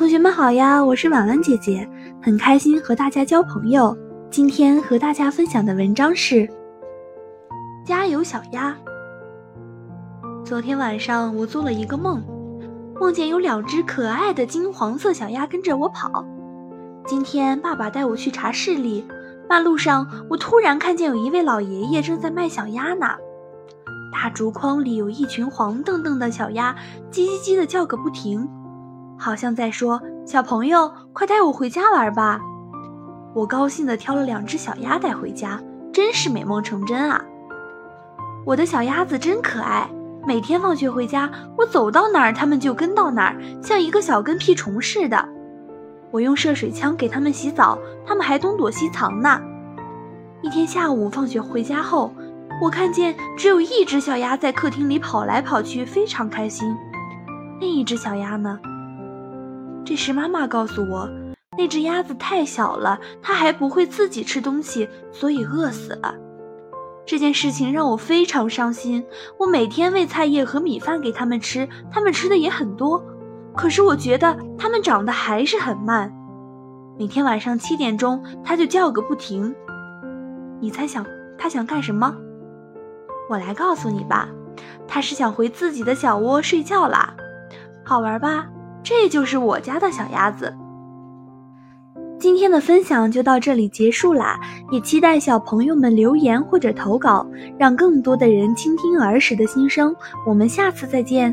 同学们好呀，我是婉婉姐姐，很开心和大家交朋友。今天和大家分享的文章是《加油小鸭》。昨天晚上我做了一个梦，梦见有两只可爱的金黄色小鸭跟着我跑。今天爸爸带我去茶室里，半路上我突然看见有一位老爷爷正在卖小鸭呢。大竹筐里有一群黄澄澄的小鸭，叽叽叽的叫个不停，好像在说：“小朋友，快带我回家玩吧！”我高兴地挑了两只小鸭带回家，真是美梦成真啊！我的小鸭子真可爱，每天放学回家，我走到哪儿它们就跟到哪儿，像一个小跟屁虫似的。我用射水枪给它们洗澡，它们还东躲西藏呢。一天下午放学回家后。我看见只有一只小鸭在客厅里跑来跑去，非常开心。另一只小鸭呢？这时妈妈告诉我，那只鸭子太小了，它还不会自己吃东西，所以饿死了。这件事情让我非常伤心。我每天喂菜叶和米饭给它们吃，它们吃的也很多，可是我觉得它们长得还是很慢。每天晚上七点钟，它就叫个不停。你猜想它想干什么？我来告诉你吧，它是想回自己的小窝睡觉啦，好玩吧？这就是我家的小鸭子。今天的分享就到这里结束啦，也期待小朋友们留言或者投稿，让更多的人倾听儿时的心声。我们下次再见。